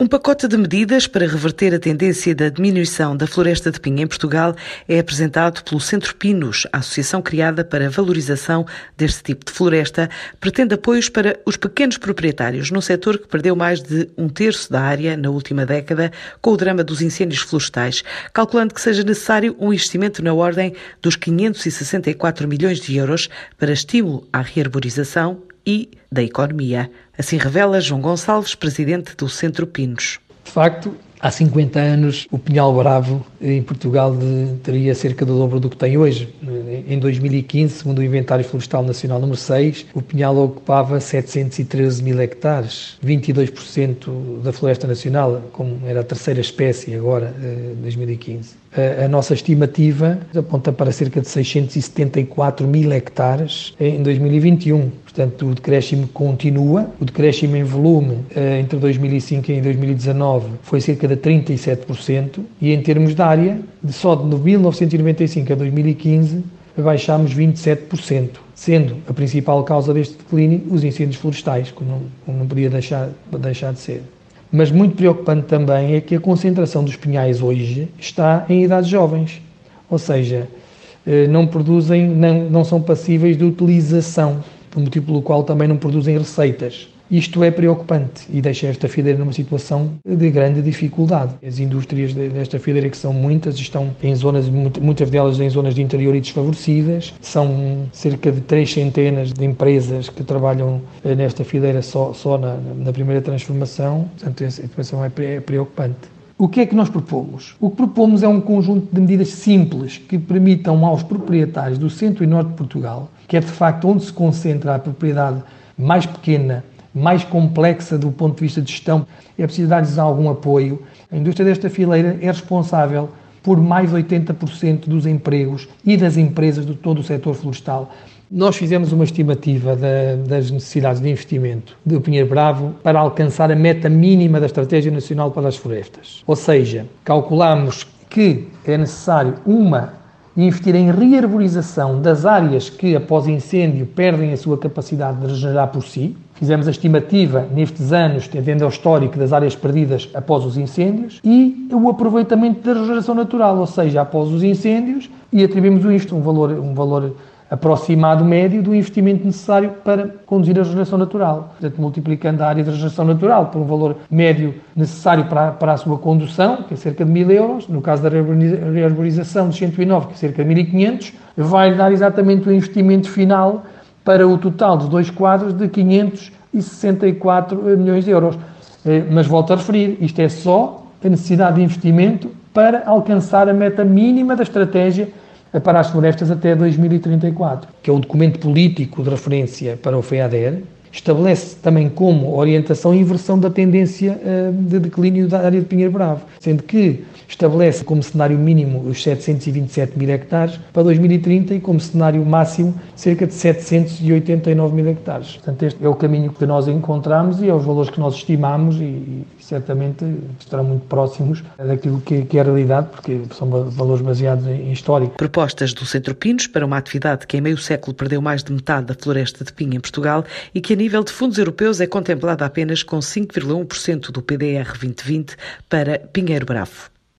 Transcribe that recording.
Um pacote de medidas para reverter a tendência da diminuição da floresta de pinha em Portugal é apresentado pelo Centro Pinos, a associação criada para a valorização deste tipo de floresta, pretende apoios para os pequenos proprietários num setor que perdeu mais de um terço da área na última década com o drama dos incêndios florestais, calculando que seja necessário um investimento na ordem dos 564 milhões de euros para estímulo à rearborização e da economia. Assim revela João Gonçalves, presidente do Centro Pinos. De facto, há 50 anos o Pinhal Bravo em Portugal teria cerca do dobro do que tem hoje. Em 2015, segundo o Inventário Florestal Nacional número 6, o Pinhal ocupava 713 mil hectares, 22% da floresta nacional, como era a terceira espécie agora, em 2015. A, nossa estimativa aponta para cerca de 674 mil hectares em 2021. Portanto, o decréscimo continua. O decréscimo em volume eh, entre 2005 e 2019 foi cerca de 37%, e em termos de área, só de 1995 a 2015, baixámos 27%, sendo a principal causa deste declínio os incêndios florestais, como não, não podia deixar, deixar de ser. Mas muito preocupante também é que a concentração dos pinhais hoje está em idades jovens, ou seja, eh, não produzem, não, não são passíveis de utilização, por motivo pelo qual também não produzem receitas. Isto é preocupante e deixa esta fileira numa situação de grande dificuldade. As indústrias desta fileira, que são muitas, estão em zonas, muitas delas em zonas de interior e desfavorecidas. São cerca de três centenas de empresas que trabalham eh, nesta fileira só, só na, na primeira transformação. Portanto, a situação é, é preocupante. O que é que nós propomos? O que propomos é um conjunto de medidas simples que permitam aos proprietários do centro e norte de Portugal, que é de facto onde se concentra a propriedade mais pequena mais complexa do ponto de vista de gestão, é preciso dar-lhes algum apoio. A indústria desta fileira é responsável por mais de 80% dos empregos e das empresas de todo o setor florestal. Nós fizemos uma estimativa da, das necessidades de investimento do Pinheiro Bravo para alcançar a meta mínima da Estratégia Nacional para as Florestas. Ou seja, calculamos que é necessário uma investir em rearborização das áreas que, após incêndio, perdem a sua capacidade de regenerar por si. Fizemos a estimativa nestes anos, tendendo ao histórico das áreas perdidas após os incêndios, e o aproveitamento da regeneração natural, ou seja, após os incêndios, e atribuímos isto um valor, um valor aproximado médio do investimento necessário para conduzir a regeneração natural. Portanto, multiplicando a área de regeneração natural por um valor médio necessário para, para a sua condução, que é cerca de 1.000 euros, no caso da rearborização de 109, que é cerca de 1.500, vai dar exatamente o investimento final para o total dos dois quadros de 564 milhões de euros. Eh, mas volto a referir, isto é só a necessidade de investimento para alcançar a meta mínima da estratégia para as florestas até 2034, que é o documento político de referência para o FEADER, estabelece também como orientação a inversão da tendência uh, de declínio da área de Pinheiro Bravo, sendo que estabelece como cenário mínimo os 727 mil hectares para 2030 e como cenário máximo cerca de 789 mil hectares. Portanto, este é o caminho que nós encontramos e é os valores que nós estimamos e, e certamente estarão muito próximos daquilo que, que, é a realidade, porque são valores baseados em, em histórico. Propostas do Centro Pinos para uma atividade que em meio século perdeu mais de metade da floresta de pinha em Portugal e que nível de fundos europeus é contemplada apenas com 5,1% do PDR 2020 para Pinheiro Bravo.